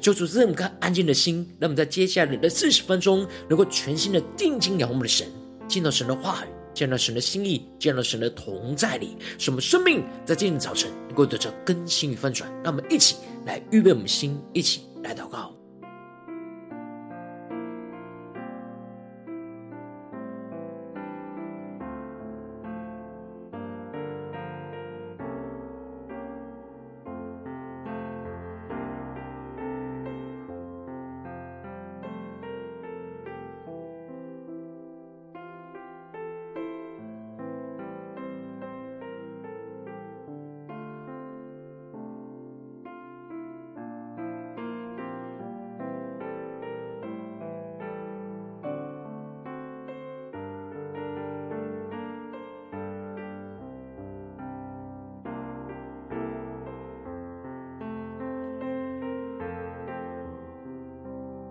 求主赐我们颗安静的心，让我们在接下来的四十分钟，能够全心的定睛仰望我们的神，见到神的话语，见到神的心意，见到神的同在里，使我们生命在今天早晨能够得到更新与翻转。让我们一起来预备我们的心，一起来祷告。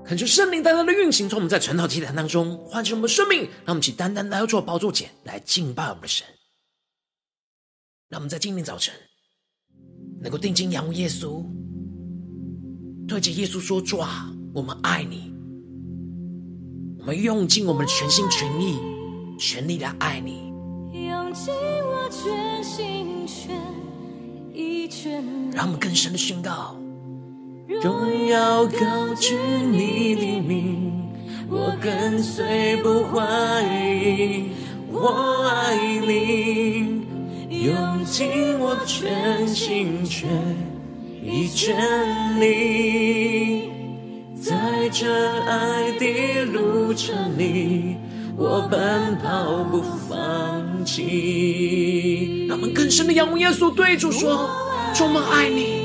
恳求圣灵单单的运行，从我们在晨祷祭坛当中唤醒我们的生命，让我们一起单单来到主的宝座前来敬拜我们的神。让我们在今天早晨能够定睛仰望耶稣，对着耶稣说：“主啊，我们爱你，我们用尽我们的全心全意、全力来爱你。”用尽我全心全意全力，让我们更深的宣告。荣耀高举你的名，我跟随不怀疑，我爱你，用尽我全心全意全力，在这爱的路程里，我奔跑不放弃。让我们更深的仰望耶稣，对主说：充满爱你。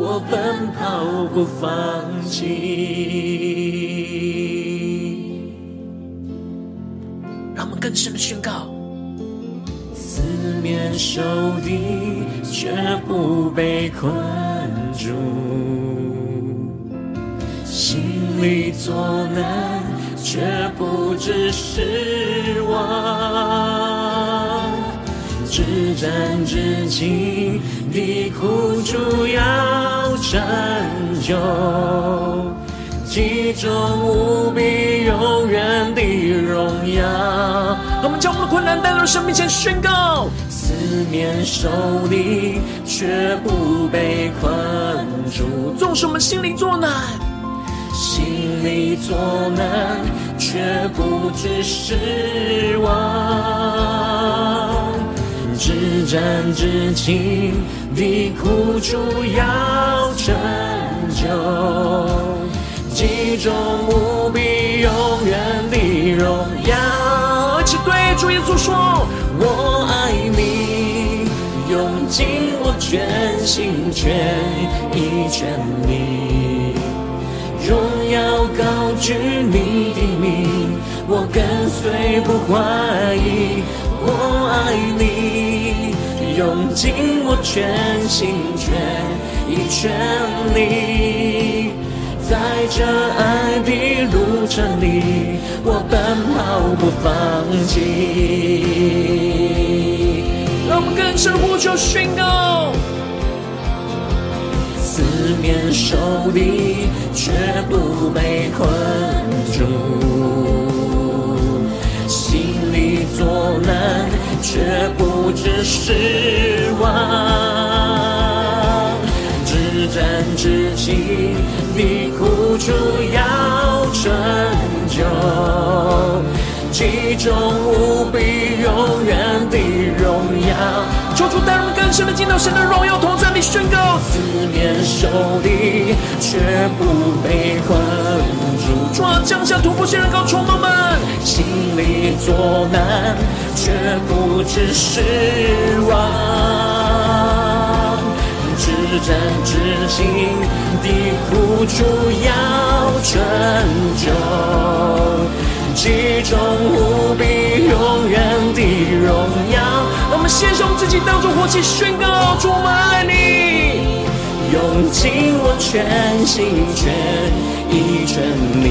我奔跑不放弃，让我们更深的宣告：四面受敌却不被困住，心里作难却不致失望。至暂至轻的苦主要拯救，其中无比永远的荣耀。我们将我们的困难带到神面前宣告：四面受敌却不被困住，纵使我们心里作难，心里作难却不致失望。至暂至轻的苦楚要拯救，集中无比永远的荣耀。一起对主耶稣说：我爱你，用尽我全心全意全力，荣耀高举你的名，我跟随不怀疑，我爱你。用尽我全心全意全力，在这爱的路程里，我奔跑不放弃。让我们更深呼求宣告：四面受敌却不被困住，心里作难。却不知失望，至真至情的苦楚要成就，其中无比永远的荣耀。求主带我们更深的进到神的荣耀同在里宣告，四面受敌却不被困住，主啊，降下突破性人高充满们，心里作难却不知失望，至真至情的苦楚要成就，其中无比永远的荣耀。我们献上自己，当作活祭，宣告主，我爱你，用尽我全心全意全力，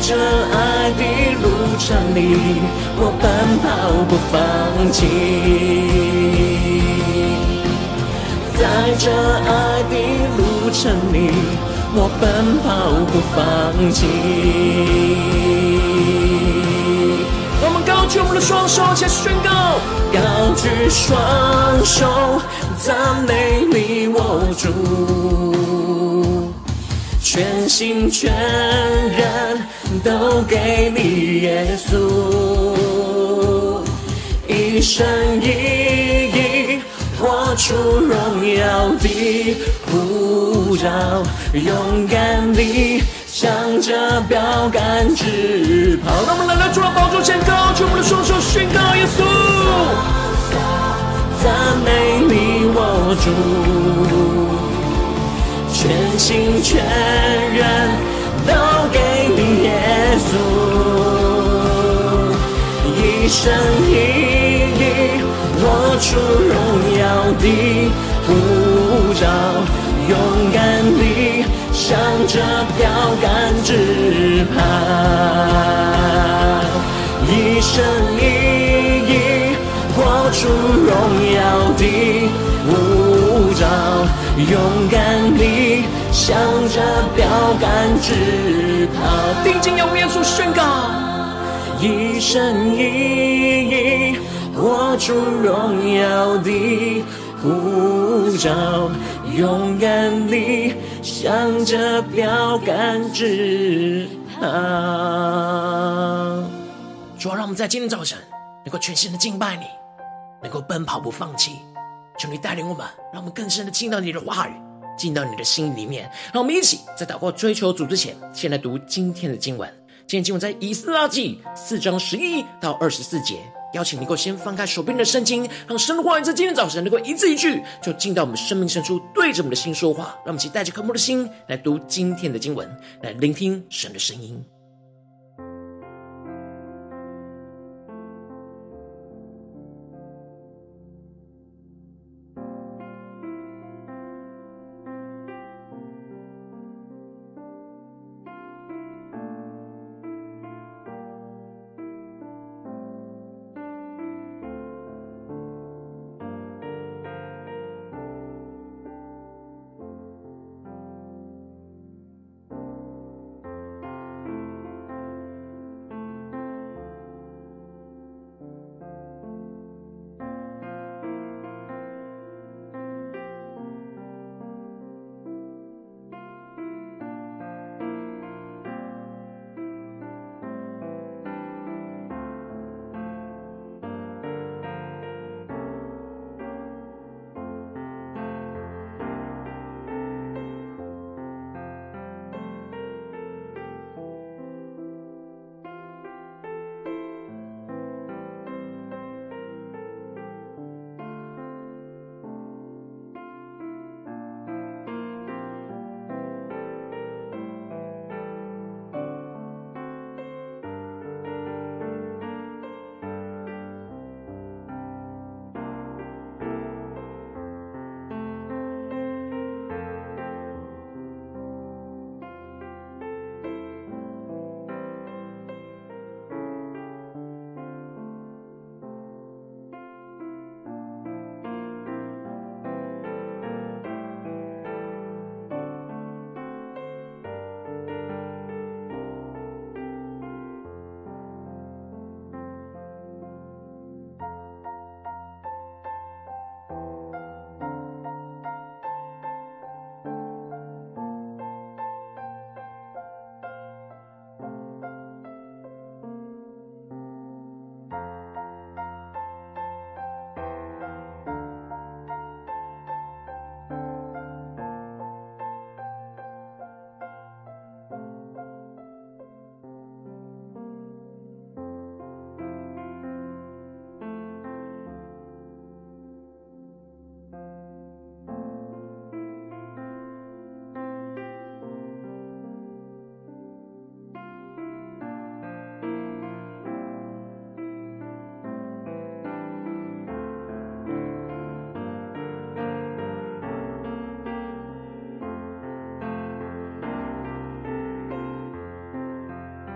在这爱的路程里，我奔跑不放弃，在这爱的路程里，我奔跑不放弃。我们高举我们的双手，且宣告，高举双手，赞美你我主。全心全人都给你耶稣，一生一意活出荣耀的呼召，勇敢地向着标杆直跑。让我们来到主的宝座前，高举我们的双手，宣告耶稣，赞美你我主。全心全人都给你耶稣，一生一意活出荣耀的呼召，勇敢地向着标杆直跑，一生一意活出荣耀的呼召。勇敢地向着标杆直跑，定睛仰望耶稣宣告，一生一意活出荣耀的护照，勇敢地向着标杆直跑。主啊，让我们在今天早晨能够全心的敬拜你，能够奔跑不放弃。求你带领我们，让我们更深的进到你的话语，进到你的心里面。让我们一起在祷告追求主之前，先来读今天的经文。今天经文在以斯拉记四章十一到二十四节。邀请你能够先翻开手边的圣经，让神的话语在今天早晨能够一字一句，就进到我们生命深处，对着我们的心说话。让我们一起带着渴慕的心来读今天的经文，来聆听神的声音。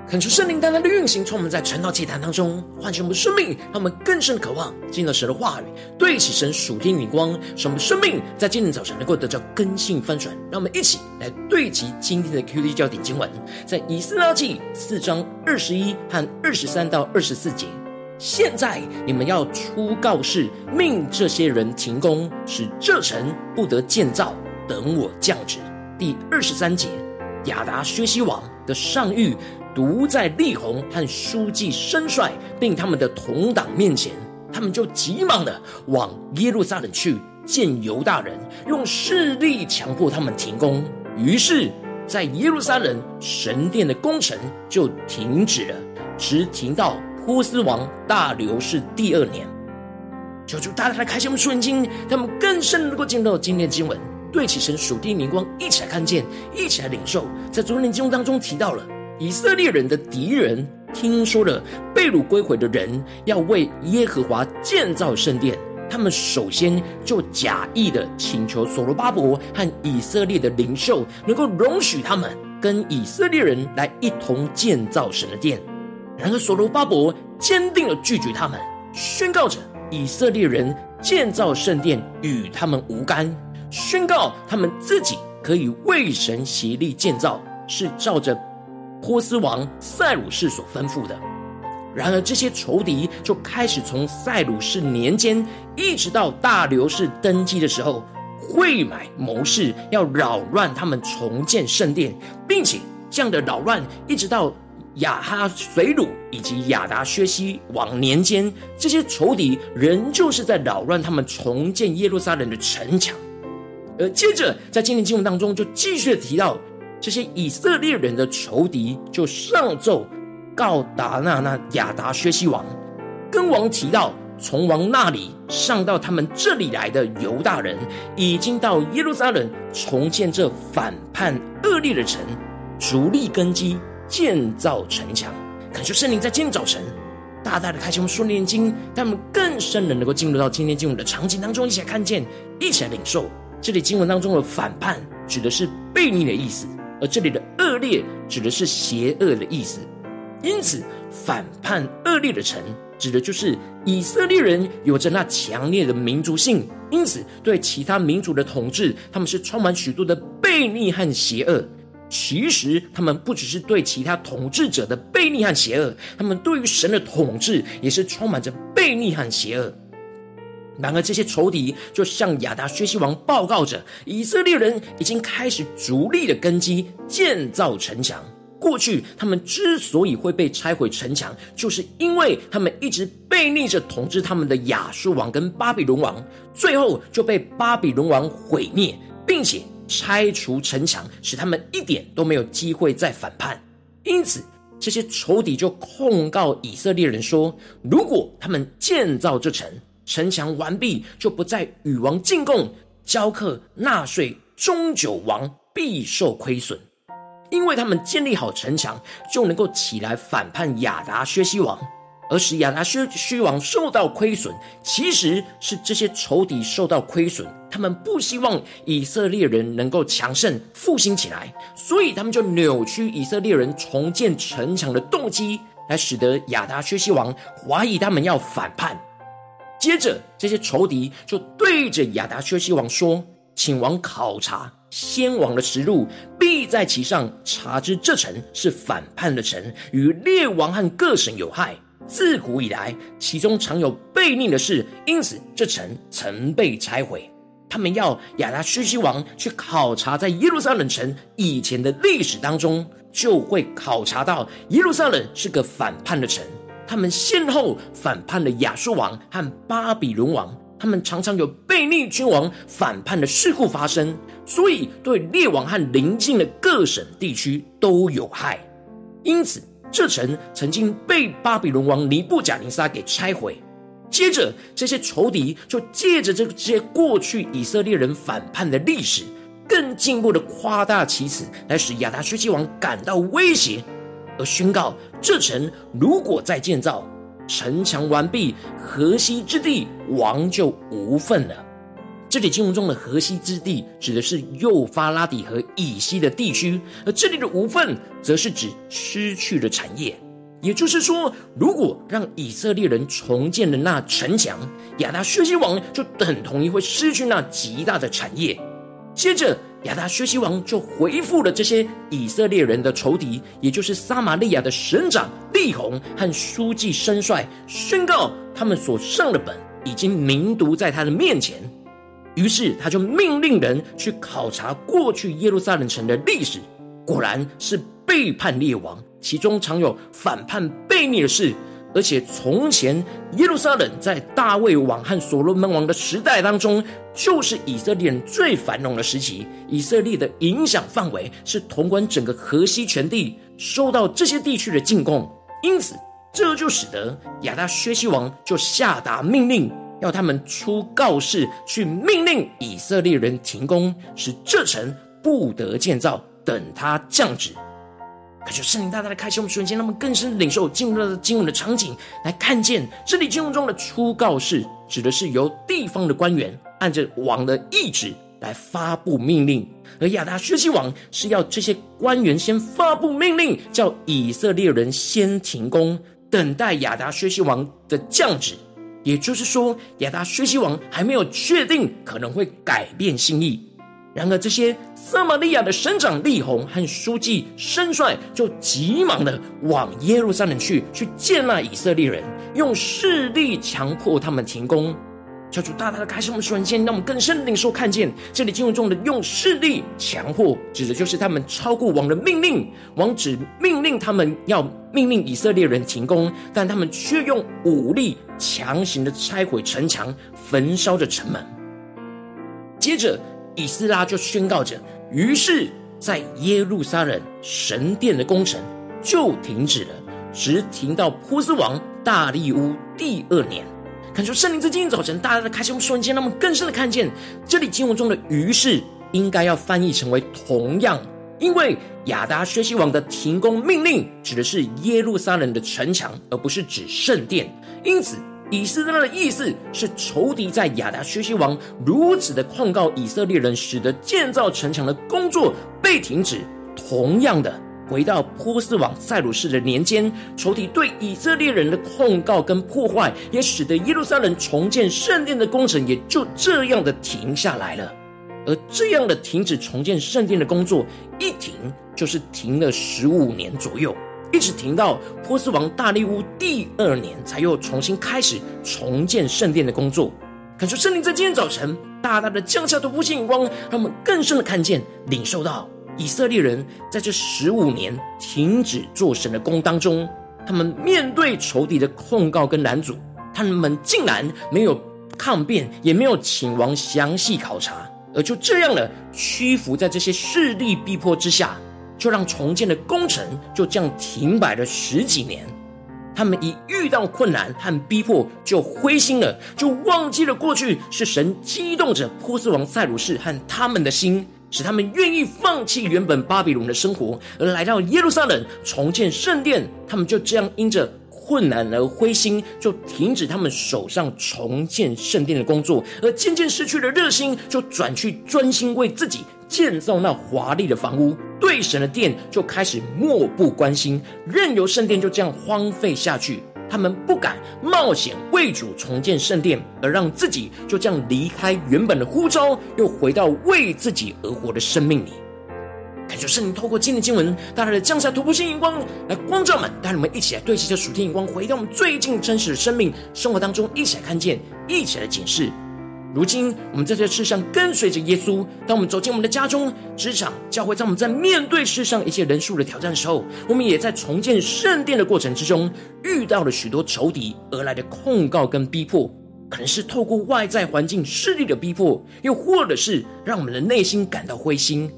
恳求圣灵单单的运行，从我们在晨祷祭坛当中唤醒我们的生命，让我们更深渴望进到神的话语，对齐神属天眼光，使我们生命在今天早晨能够得到更新翻转。让我们一起来对齐今天的 QD 焦点经文，在以斯拉记四章二十一和二十三到二十四节。现在你们要出告示，命这些人停工，使这城不得建造，等我降旨。第二十三节，亚达薛西王的上谕。独在利宏和书记申帅，并他们的同党面前，他们就急忙的往耶路撒冷去见犹大人，用势力强迫他们停工。于是，在耶路撒冷神殿的工程就停止了，直停到波斯王大流士第二年。求主大大的开启我们属灵眼睛，让他们更深能够进入到今天的经文，对起神属地灵光，一起来看见，一起来领受。在昨天的经文当中提到了。以色列人的敌人听说了被掳归回的人要为耶和华建造圣殿，他们首先就假意的请求所罗巴伯和以色列的领袖能够容许他们跟以色列人来一同建造神的殿。然而所罗巴伯坚定的拒绝他们，宣告着以色列人建造圣殿与他们无干，宣告他们自己可以为神协力建造，是照着。波斯王塞鲁士所吩咐的。然而，这些仇敌就开始从塞鲁士年间一直到大流士登基的时候，会买谋士，要扰乱他们重建圣殿，并且这样的扰乱一直到亚哈随鲁以及亚达薛西王年间，这些仇敌仍旧是在扰乱他们重建耶路撒冷的城墙。而接着，在今天经文当中，就继续提到。这些以色列人的仇敌就上奏告达纳那亚达薛西王，跟王提到，从王那里上到他们这里来的犹大人，已经到耶路撒冷重建这反叛恶劣的城，逐立根基，建造城墙。恳求圣灵在今天早晨大大的开启我们属灵眼睛，让我们更深的能够进入到今天经文的场景当中，一起来看见，一起来领受。这里经文当中的反叛，指的是悖逆的意思。而这里的恶劣指的是邪恶的意思，因此反叛恶劣的城指的就是以色列人有着那强烈的民族性，因此对其他民族的统治，他们是充满许多的悖逆和邪恶。其实他们不只是对其他统治者的悖逆和邪恶，他们对于神的统治也是充满着悖逆和邪恶。然而，这些仇敌就向亚达薛西王报告着，以色列人已经开始逐利的根基，建造城墙。过去他们之所以会被拆毁城墙，就是因为他们一直背逆着统治他们的亚述王跟巴比伦王，最后就被巴比伦王毁灭，并且拆除城墙，使他们一点都没有机会再反叛。因此，这些仇敌就控告以色列人说，如果他们建造这城，城墙完毕，就不再与王进贡、交课、纳税，终久王必受亏损，因为他们建立好城墙，就能够起来反叛亚达薛西王，而使亚达薛西王受到亏损。其实是这些仇敌受到亏损，他们不希望以色列人能够强盛复兴起来，所以他们就扭曲以色列人重建城墙的动机，来使得亚达薛西王怀疑他们要反叛。接着，这些仇敌就对着亚达薛西王说：“请王考察先王的实录，必在其上查知这城是反叛的城，与列王和各省有害。自古以来，其中常有悖逆的事，因此这城曾被拆毁。他们要亚达薛西王去考察在耶路撒冷城以前的历史当中，就会考察到耶路撒冷是个反叛的城。”他们先后反叛了亚述王和巴比伦王，他们常常有悖逆君王反叛的事故发生，所以对列王和邻近的各省地区都有害。因此，这城曾经被巴比伦王尼布贾尼撒给拆毁。接着，这些仇敌就借着这些过去以色列人反叛的历史，更进一步的夸大其词，来使亚达薛西王感到威胁。而宣告，这城如果再建造，城墙完毕，河西之地王就无份了。这里经文中的河西之地，指的是幼发拉底河以西的地区，而这里的无份，则是指失去的产业。也就是说，如果让以色列人重建了那城墙，亚达薛西王就等同于会失去那极大的产业。接着，亚达薛西王就回复了这些以色列人的仇敌，也就是撒玛利亚的省长利宏和书记申帅，宣告他们所上的本已经明读在他的面前。于是他就命令人去考察过去耶路撒冷城的历史，果然是背叛列王，其中常有反叛悖逆的事。而且从前耶路撒冷在大卫王和所罗门王的时代当中，就是以色列人最繁荣的时期。以色列的影响范围是统管整个河西全地，受到这些地区的进贡。因此，这就使得亚达薛西王就下达命令。要他们出告示，去命令以色列人停工，使这城不得建造，等他降旨。可就圣灵大大的开启我们瞬间，他们更深领受进入了经文的场景，来看见这里经文中的出告示，指的是由地方的官员按着王的意旨来发布命令，而亚达薛西王是要这些官员先发布命令，叫以色列人先停工，等待亚达薛西王的降旨。也就是说，亚达薛西王还没有确定可能会改变心意。然而，这些撒玛利亚的省长利宏和书记申帅就急忙的往耶路撒冷去，去见那以色列人，用势力强迫他们停工。求主大大的开示我们瞬间，让我们更深的领受看见这里经文中的用势力强迫，指的就是他们超过王的命令。王只命令他们要命令以色列人停工，但他们却用武力强行的拆毁城墙，焚烧着城门。接着，以斯拉就宣告着：于是，在耶路撒冷神殿的工程就停止了，直停到波斯王大利乌第二年。看出圣灵在今天早晨大大的开启我们瞬间，让我们更深的看见这里经文中的“于是”应该要翻译成为“同样”，因为亚达薛西王的停工命令指的是耶路撒冷的城墙，而不是指圣殿。因此，以斯拉的意思是仇敌在亚达薛西王如此的控告以色列人，使得建造城墙的工作被停止。同样的。回到波斯王塞鲁士的年间，仇敌对以色列人的控告跟破坏，也使得耶路撒冷重建圣殿的工程也就这样的停下来了。而这样的停止重建圣殿的工作，一停就是停了十五年左右，一直停到波斯王大利乌第二年，才又重新开始重建圣殿的工作。感受圣灵在今天早晨大大的降下突破性眼光，让我们更深的看见、领受到。以色列人在这十五年停止做神的工当中，他们面对仇敌的控告跟拦阻，他们竟然没有抗辩，也没有请王详细考察，而就这样了，屈服在这些势力逼迫之下，就让重建的工程就这样停摆了十几年。他们一遇到困难和逼迫，就灰心了，就忘记了过去是神激动着波斯王塞鲁士和他们的心。使他们愿意放弃原本巴比伦的生活，而来到耶路撒冷重建圣殿。他们就这样因着困难而灰心，就停止他们手上重建圣殿的工作，而渐渐失去了热心，就转去专心为自己建造那华丽的房屋，对神的殿就开始漠不关心，任由圣殿就这样荒废下去。他们不敢冒险为主重建圣殿，而让自己就这样离开原本的呼召，又回到为自己而活的生命里。感谢圣灵透过今天的经文，带来的降下突破性眼光，来光照们，带我们一起来对齐这属天眼光，回到我们最近真实的生命生活当中，一起来看见，一起来检视。如今，我们在这世上跟随着耶稣。当我们走进我们的家中、职场、教会，在我们在面对世上一切人数的挑战时候，我们也在重建圣殿的过程之中，遇到了许多仇敌而来的控告跟逼迫，可能是透过外在环境势力的逼迫，又或者是让我们的内心感到灰心，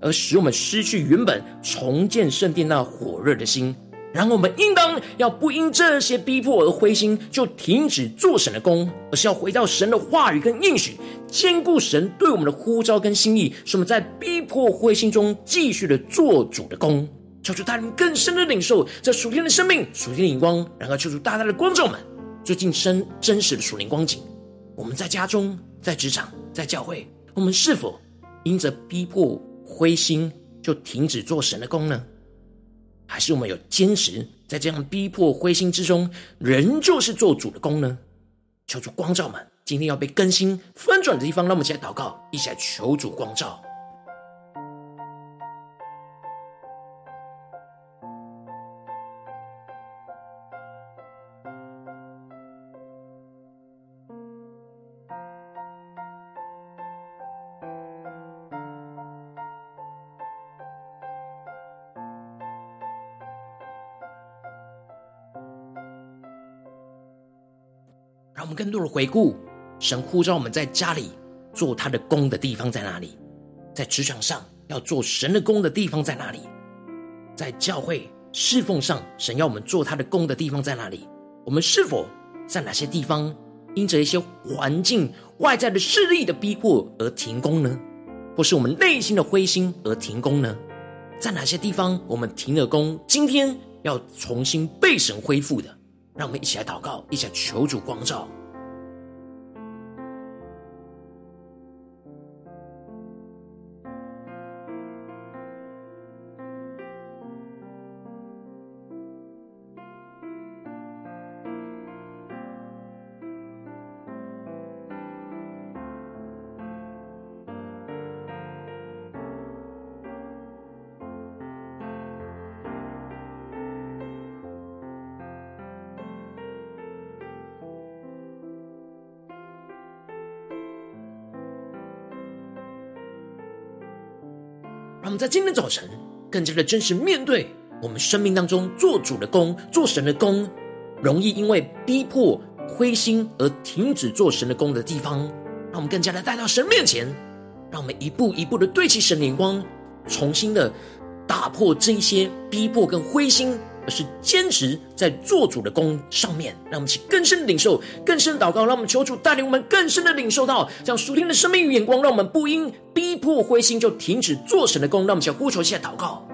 而使我们失去原本重建圣殿那火热的心。然后我们应当要不因这些逼迫而灰心，就停止做神的工，而是要回到神的话语跟应许，坚固神对我们的呼召跟心意，使我们在逼迫灰心中继续的做主的工。求主带领更深的领受这属天的生命、属天的眼光，然后求主大大的光照们最近生真实的属灵光景，我们在家中、在职场、在教会，我们是否因着逼迫灰心就停止做神的工呢？还是我们有坚持在这样逼迫灰心之中，仍旧是做主的功呢？求主光照们，今天要被更新翻转的地方，让我们一起来祷告，一起来求主光照。更多的回顾，神呼召我们在家里做他的工的地方在哪里？在职场上要做神的工的地方在哪里？在教会侍奉上，神要我们做他的工的地方在哪里？我们是否在哪些地方因着一些环境外在的势力的逼迫而停工呢？或是我们内心的灰心而停工呢？在哪些地方我们停了工，今天要重新被神恢复的？让我们一起来祷告，一起来求主光照。在今天早晨更加的真实面对我们生命当中做主的工、做神的工，容易因为逼迫灰心而停止做神的工的地方，让我们更加的带到神面前，让我们一步一步的对齐神的眼光，重新的打破这些逼迫跟灰心。而是坚持在做主的功上面，让我们去更深的领受、更深的祷告，让我们求主带领我们更深的领受到这样属天的生命与眼光，让我们不应逼迫灰心就停止做神的功，让我们想呼求一下祷告。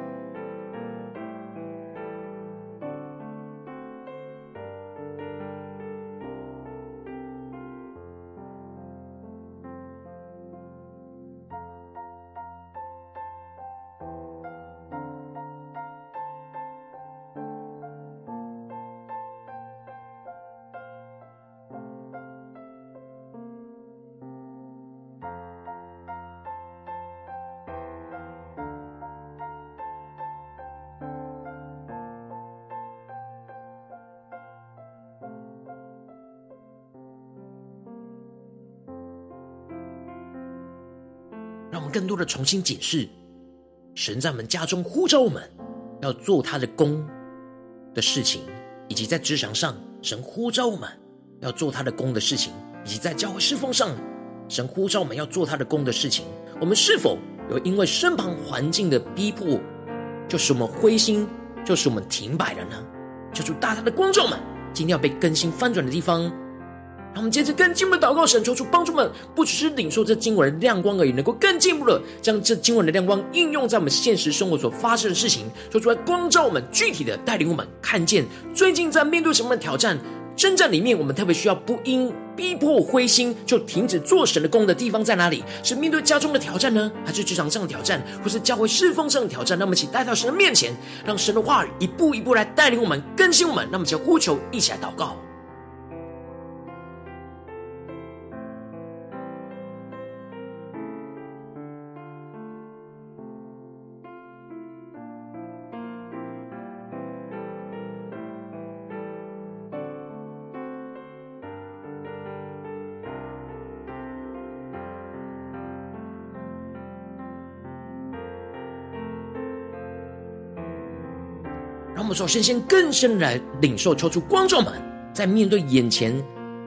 我们更多的重新解释，神在我们家中呼召我们要做他的工的事情，以及在职场上，神呼召我们要做他的工的事情，以及在教会侍奉上，神呼召我们要做他的工的事情。我们是否有因为身旁环境的逼迫，就使我们灰心，就使我们停摆了呢？求主大大的光照们，今天要被更新翻转的地方。让我们接着更进一步的祷告，神求主帮助们，不只是领受这经文的亮光而已，能够更进一步的将这经文的亮光应用在我们现实生活所发生的事情，说出来光照我们，具体的带领我们看见最近在面对什么挑战、征战里面，我们特别需要不因逼迫灰心就停止做神的工的地方在哪里？是面对家中的挑战呢，还是职场上的挑战，或是教会侍奉上的挑战？那么请带到神的面前，让神的话语一步一步来带领我们、更新我们。让我们一起呼求，一起来祷告。让我们首先先更深的来领受，抽出观众们，在面对眼前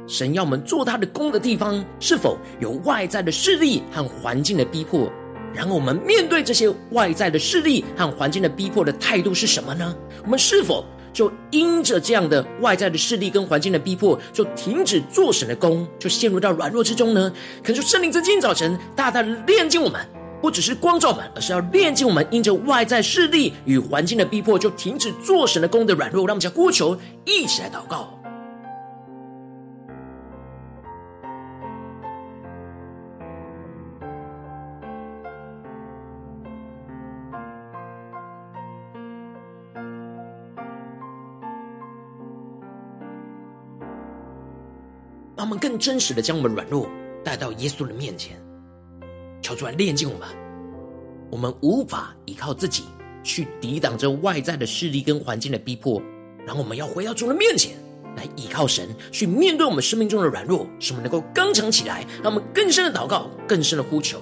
神要我们做他的工的地方，是否有外在的势力和环境的逼迫？然后我们面对这些外在的势力和环境的逼迫的态度是什么呢？我们是否就因着这样的外在的势力跟环境的逼迫，就停止做神的工，就陷入到软弱之中呢？恳求圣灵在今天早晨大大的炼净我们。不只是光照们，而是要炼净我们因着外在势力与环境的逼迫，就停止做神的功的软弱。让我们家呼求，一起来祷告。让我们更真实的将我们软弱带到耶稣的面前，出来炼净我们。我们无法依靠自己去抵挡这外在的势力跟环境的逼迫，然后我们要回到主的面前来依靠神，去面对我们生命中的软弱，使我们能够刚强起来，让我们更深的祷告，更深的呼求。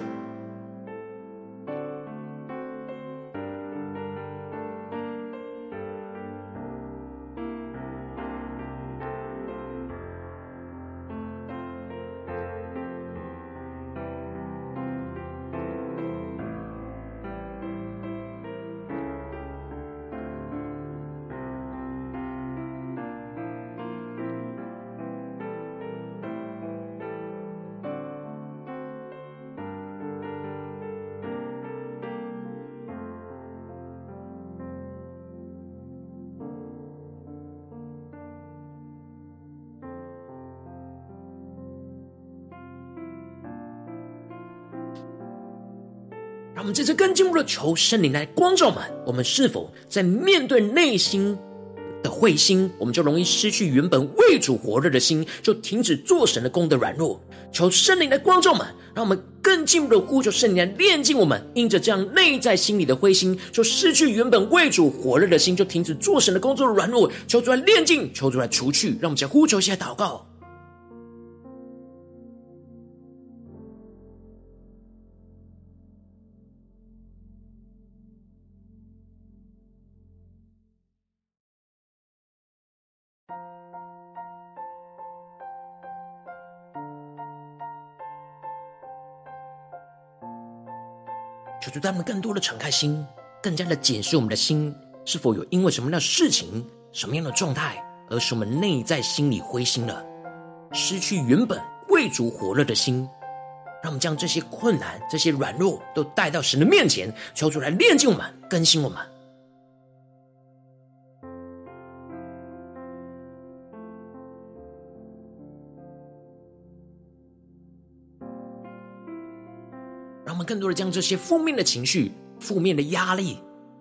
们这次更进一步的求圣灵来光照我们，我们是否在面对内心的灰心，我们就容易失去原本为主火热的心，就停止做神的工的软弱。求圣灵来光照们，让我们更进一步的呼求圣灵来炼净我们，因着这样内在心里的灰心，就失去原本为主火热的心，就停止做神的工作的软弱。求主来炼净，求主来除去，让我们先呼求，先祷告。求主带我们更多的敞开心，更加的检视我们的心，是否有因为什么样的事情、什么样的状态，而使我们内在心里灰心了，失去原本为主火热的心。让我们将这些困难、这些软弱都带到神的面前，求主来炼净我们、更新我们。更多的将这些负面的情绪、负面的压力、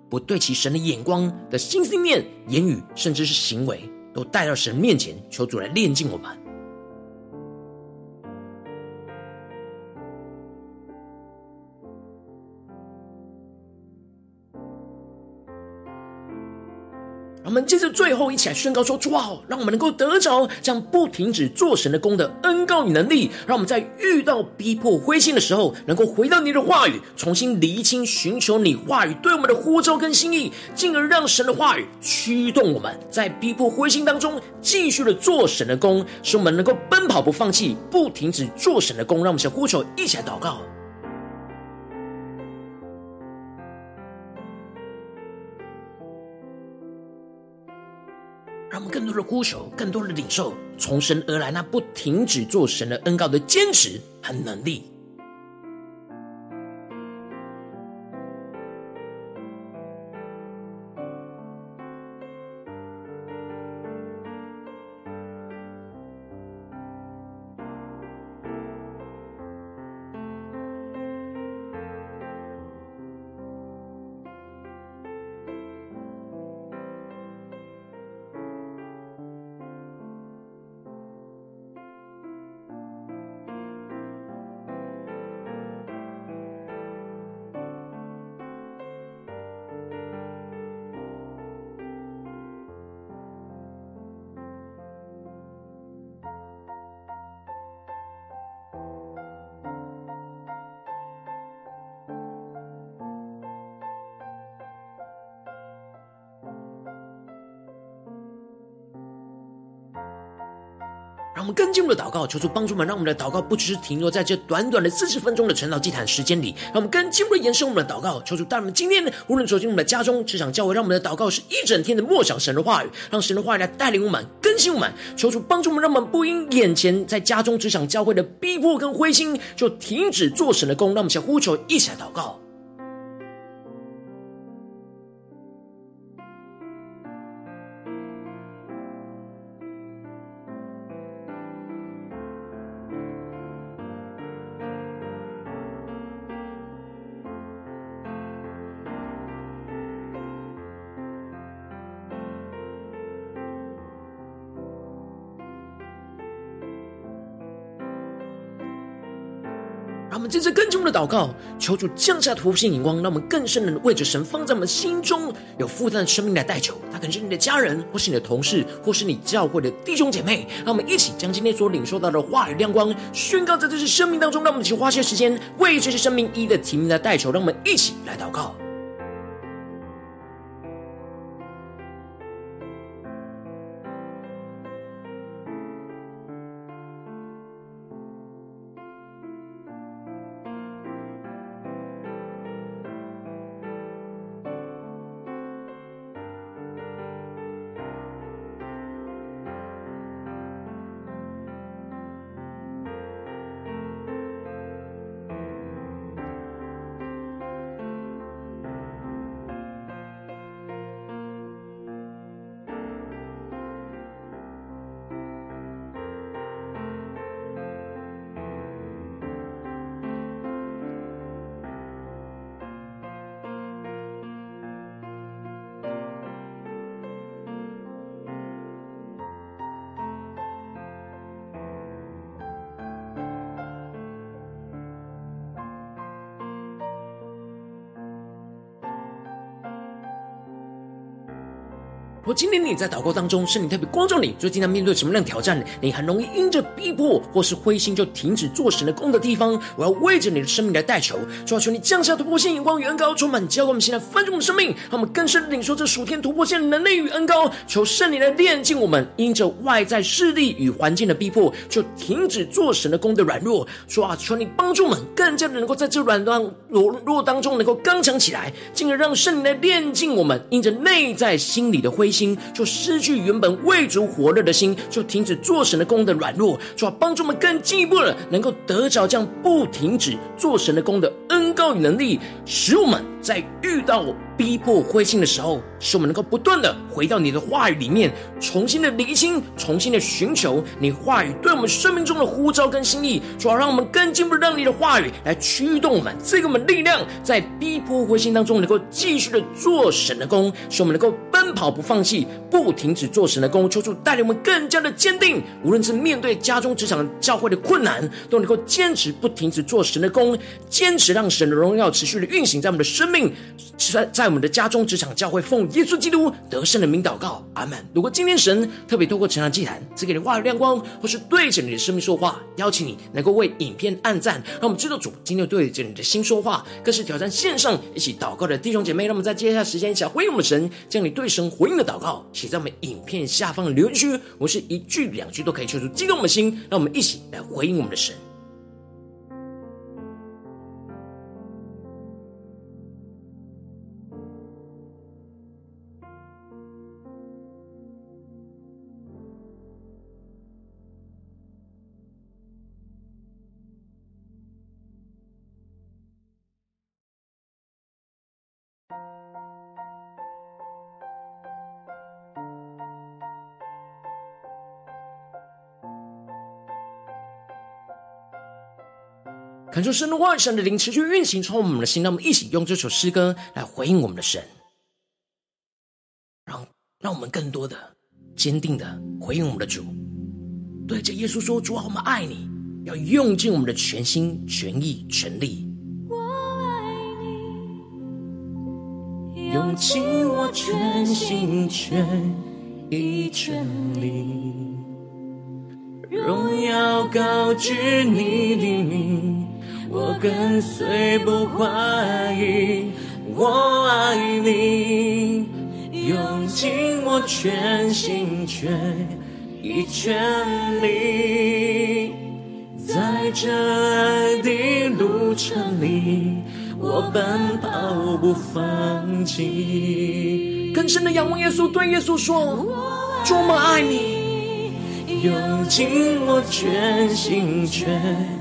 不对其神的眼光的心、思念、言语，甚至是行为，都带到神面前，求主来炼净我们。接着最后一起来宣告说：主啊，让我们能够得着这样不停止做神的工的恩膏与能力，让我们在遇到逼迫灰心的时候，能够回到你的话语，重新厘清、寻求你话语对我们的呼召跟心意，进而让神的话语驱动我们在逼迫灰心当中继续的做神的工，使我们能够奔跑不放弃，不停止做神的工。让我们先呼求，一起来祷告。多的呼求，更多的领受从神而来那不停止做神的恩膏的坚持和能力。们更进一步的祷告，求主帮助我们，让我们的祷告不只是停留在这短短的四十分钟的晨祷祭坛时间里，让我们更进一步的延伸我们的祷告，求主带我们今天，无论走进我们的家中、职场、教会，让我们的祷告是一整天的默想神的话语，让神的话语来带领我们、更新我们。求主帮助我们，让我们不因眼前在家中、职场、教会的逼迫跟灰心，就停止做神的工。让我们先呼求，一起来祷告。接着更进我们的祷告，求主降下突破性眼光，让我们更深的为着神放在我们心中有负担的生命来代求。他可能是你。的家人，或是你。的同事，或是你。教会的弟兄姐妹。让我们一起将今天所领受到的话语亮光宣告在这些生命当中。让我们一起花些时间为这些生命一一的提名来代求。让我们一起来祷告。今天你在祷告当中，圣灵特别光照你，最近在面对什么样的挑战？你很容易因着逼迫或是灰心就停止做神的工的地方，我要为着你的生命来代求，主要求你降下突破性眼光与恩膏，充满教灌我们现在翻转我们的生命，让我们更深领受这属天突破性的能力与恩膏。求圣灵来炼净我们，因着外在势力与环境的逼迫，就停止做神的工的软弱。主啊，求你帮助我们，更加的能够在这软当软弱当中能够刚强起来，进而让圣灵来炼净我们，因着内在心里的灰。心心就失去原本未足火热的心，就停止做神的功的软弱，就要帮助我们更进一步的能够得着这样不停止做神的功的恩膏与能力，使我们在遇到逼迫灰心的时候，使我们能够不断的回到你的话语里面，重新的厘清，重新的寻求你话语对我们生命中的呼召跟心意，主要让我们更进一步让你的话语来驱动我们，赐给我们力量，在逼迫灰心当中能够继续的做神的工，使我们能够奔跑不放弃，不停止做神的工，求主带领我们更加的坚定，无论是面对家中、职场、教会的困难，都能够坚持不停止做神的工，坚持让神的荣耀持续的运行在我们的生命，在在。我们的家中、职场、教会，奉耶稣基督得胜的名祷告，阿门。如果今天神特别透过晨祷祭坛赐给你话语亮光，或是对着你的生命说话，邀请你能够为影片按赞，让我们制作组今天对着你的心说话，更是挑战线上一起祷告的弟兄姐妹。让我们在接下来时间一起来回应我们的神，将你对神回应的祷告写在我们影片下方的留言区，我是一句两句都可以说出激动我们的心，让我们一起来回应我们的神。恳求神的万、神的灵持续运行，充满我们的心。让我们一起用这首诗歌来回应我们的神，让让我们更多的坚定的回应我们的主。对着耶稣说：“主啊，我们爱你，要用尽我们的全心、全意、全力。我爱你，用尽我全心、全意、全力，荣耀高举你的名。”我跟随不怀疑，我爱你，用尽我全心全意全力，在这爱的路程里，我奔跑不放弃。更深的仰望耶稣，对耶稣说：多么爱你，用尽我全心全。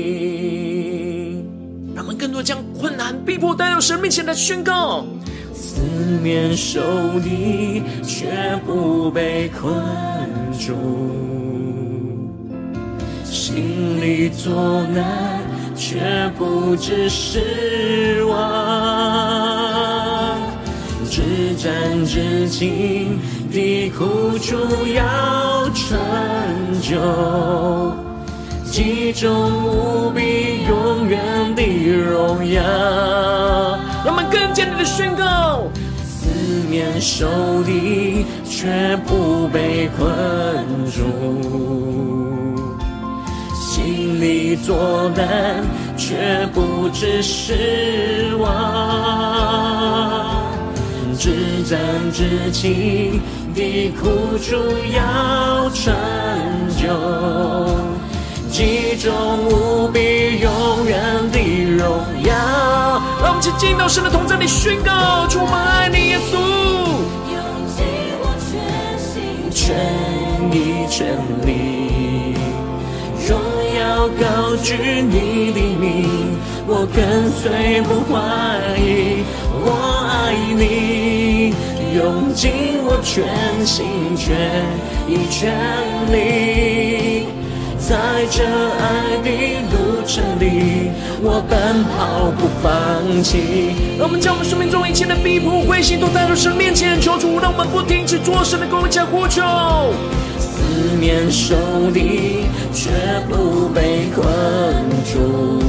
困难逼迫带到神面前来宣告。四面受敌，却不被困住；心里作难，却不致失望。至战至轻的苦楚要成就，极重无比永远的荣耀。让我们更坚定的宣告。四面受敌，却不被困住；心里作难，却不致失望。至真至情的苦楚要成就，极重无比永远的荣耀。让我们去进到神的同在里宣告：充满爱你，耶稣。全意全力，荣耀高举你的名，我跟随不怀疑，我爱你，用尽我全心全意全力，在这爱的路程里，我奔跑不放弃。让我们将我们生命中一切的逼迫、灰心都带到神面前，求主让我们不停止做神的工，加呼求。四面受敌，却不被困住；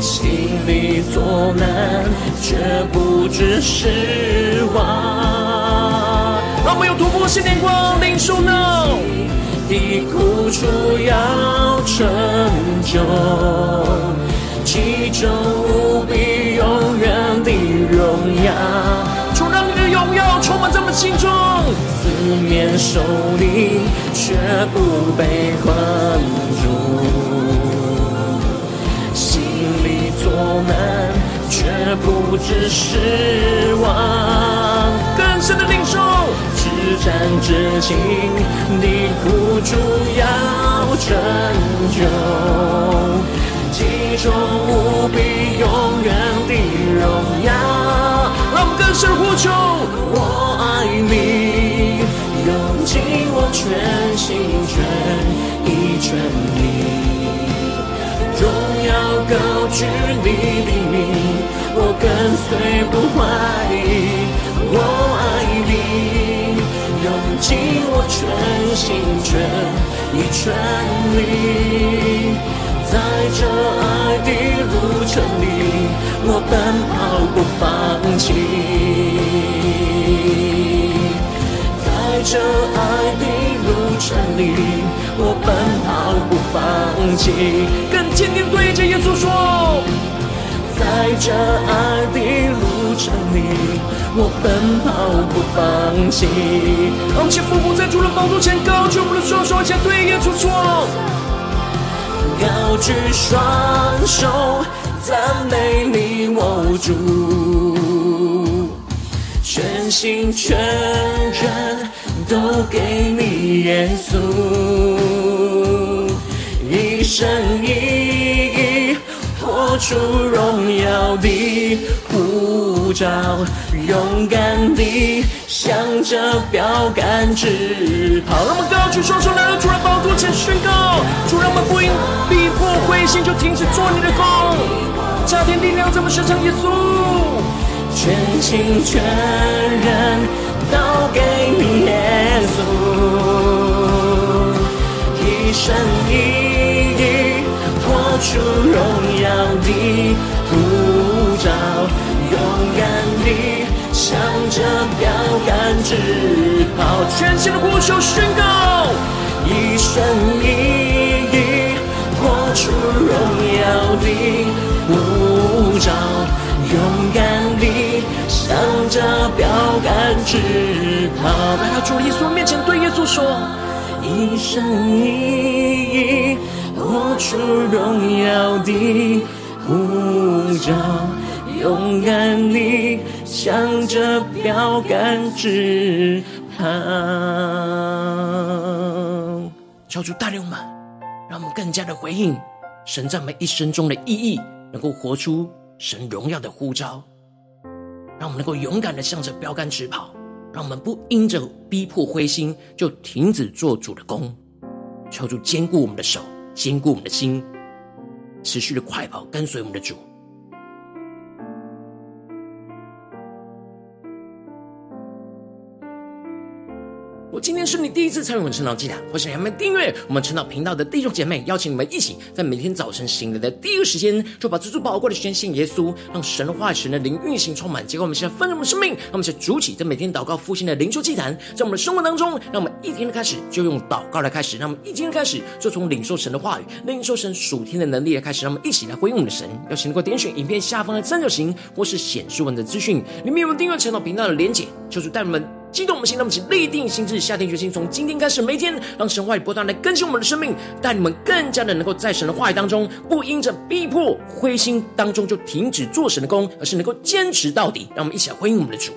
心里作难，却不致失望。让我们有突破性眼光，领受呢。的苦楚要成就，极重无比永远的荣耀。主让你的荣耀充满在我们心中。四面受敌，却不被困住；心里作难，却不知失望。更深的领受。至战至轻的苦楚要成就，极重无比永远的荣耀。让我们更深呼求，我爱你，用尽我全心全意全力，荣耀高举你的名，我跟随不怀疑，尽我全心全意全力，在这爱的路程里，我奔跑不放弃。在这爱的路程里，我奔跑不放弃。更坚定对着耶稣说。在这爱的路程里，我奔跑不放弃。让我们俯伏在主的宝座前，高举我的双手，向对耶稣说：高举双手，赞美你，我主，全心全人都给你，耶稣，一生一意。活出荣耀的不照，勇敢地向着标杆直跑。让我们高举双手，来到主的宝座前宣告：主，让我们不因逼迫灰心就停止做你的工。加添力量在我们身上，耶稣，全心全人都给你，耶稣，一生一意。活出荣耀的，敢地向着标杆直跑，全新的呼求宣告，一生一意，活出荣耀的护照，勇敢地向着标杆直跑。来到主耶稣面前，对耶稣说，一生一意。活出荣耀的护照，勇敢地向着标杆直跑。求主带领我们，让我们更加的回应神在我们一生中的意义能够活出神荣耀的呼召，让我们能够勇敢的向着标杆直跑，让我们不因着逼迫灰心就停止做主的工，求主坚固我们的手，坚固我们的心，持续的快跑跟随我们的主。今天是你第一次参与我们晨祷祭坛，或是还没订阅我们晨祷频道的弟兄姐妹，邀请你们一起在每天早晨醒来的第一个时间，就把这最宝贵的时间献耶稣，让神的话语、神的灵运行充满。结果我们现在分盛我们生命，让我们先主起在每天祷告复兴的灵修祭坛，在我们的生活当中，让我们一天的开始就用祷告来开始，让我们一天的开始就从领受神的话语、领受神属天的能力来开始，让我们一起来回应我们的神。邀请能够点选影片下方的三角形，或是显示文的资讯，里面有订阅晨祷频道的连结，就是带我们。激动我们心，那么请立定心志，下定决心，从今天开始，每一天让神话语不断来更新我们的生命，带你们更加的能够在神的话语当中，不因着逼迫、灰心当中就停止做神的功，而是能够坚持到底。让我们一起来回应我们的主。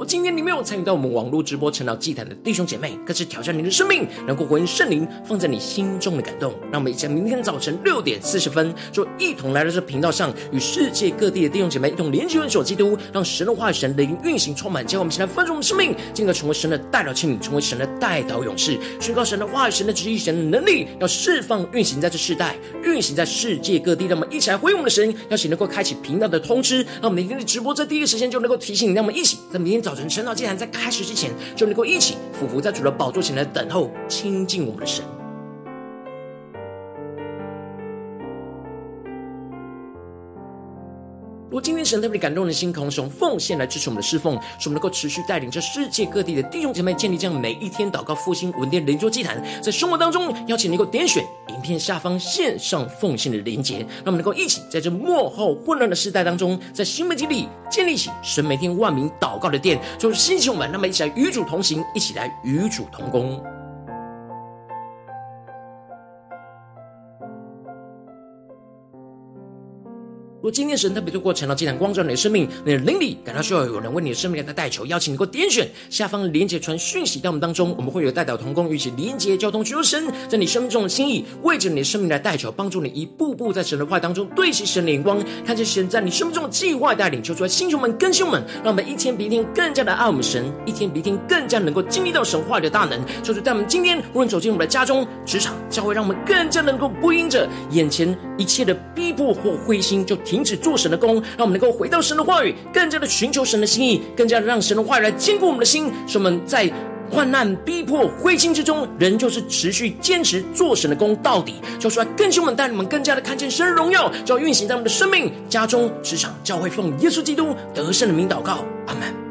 我今天你没有参与到我们网络直播晨祷祭坛的弟兄姐妹，更是挑战你的生命，能够回应圣灵放在你心中的感动。让我们一起在明天早晨六点四十分，就一同来到这频道上，与世界各地的弟兄姐妹一同连接、联手基督，让神的话语、神灵运行充满。将我们现在丰盛的生命，进而成为神的代表器皿，成为神的代祷勇士，宣告神的话语、神的旨意、神的能力，要释放运行在这世代，运行在世界各地。让我们一起来回应我们的神，邀请能够开启频道的通知，让我们每天的直播在第一时间就能够提醒你。让我们一起在明天早。早晨晨祷祭坛在开始之前，就能够一起俯伏在主的宝座前来等候亲近我们的神。如果今天神特别感动的心，渴望使用奉献来支持我们的侍奉，使我们能够持续带领着世界各地的弟兄姐妹建立这样每一天祷告复兴稳定的灵桌祭坛，在生活当中邀请能够点选影片下方线上奉献的连结，让我们能够一起在这幕后混乱的时代当中，在新媒体里建立起神每天万名祷告的殿，就是兴起我们，那么一起来与主同行，一起来与主同工。如果今天神特别透过晨祷祭坛光照你的生命，你的灵里感到需要有人为你的生命来代求，邀请你给我点选下方连结传讯息到我们当中，我们会有代表同工，与其连结交通，寻求神在你生命中的心意，为着你的生命来代求，帮助你一步步在神的话当中对齐神的眼光，看见神在你生命中的计划带领，求出来弟兄们、更新们，让我们一天比一天更加的爱我们神，一天比一天更加能够经历到神话语的大能，求主带我们今天无论走进我们的家中、职场、教会，让我们更加能够不因着眼前一切的逼迫或灰心就。停止做神的工，让我们能够回到神的话语，更加的寻求神的心意，更加的让神的话语来坚固我们的心，使我们在患难、逼迫、灰心之中，仍旧是持续坚持做神的工到底。就说更新我们，带你们更加的看见神的荣耀，就要运行在我们的生命、家中、职场、教会，奉耶稣基督得胜的名祷告，阿门。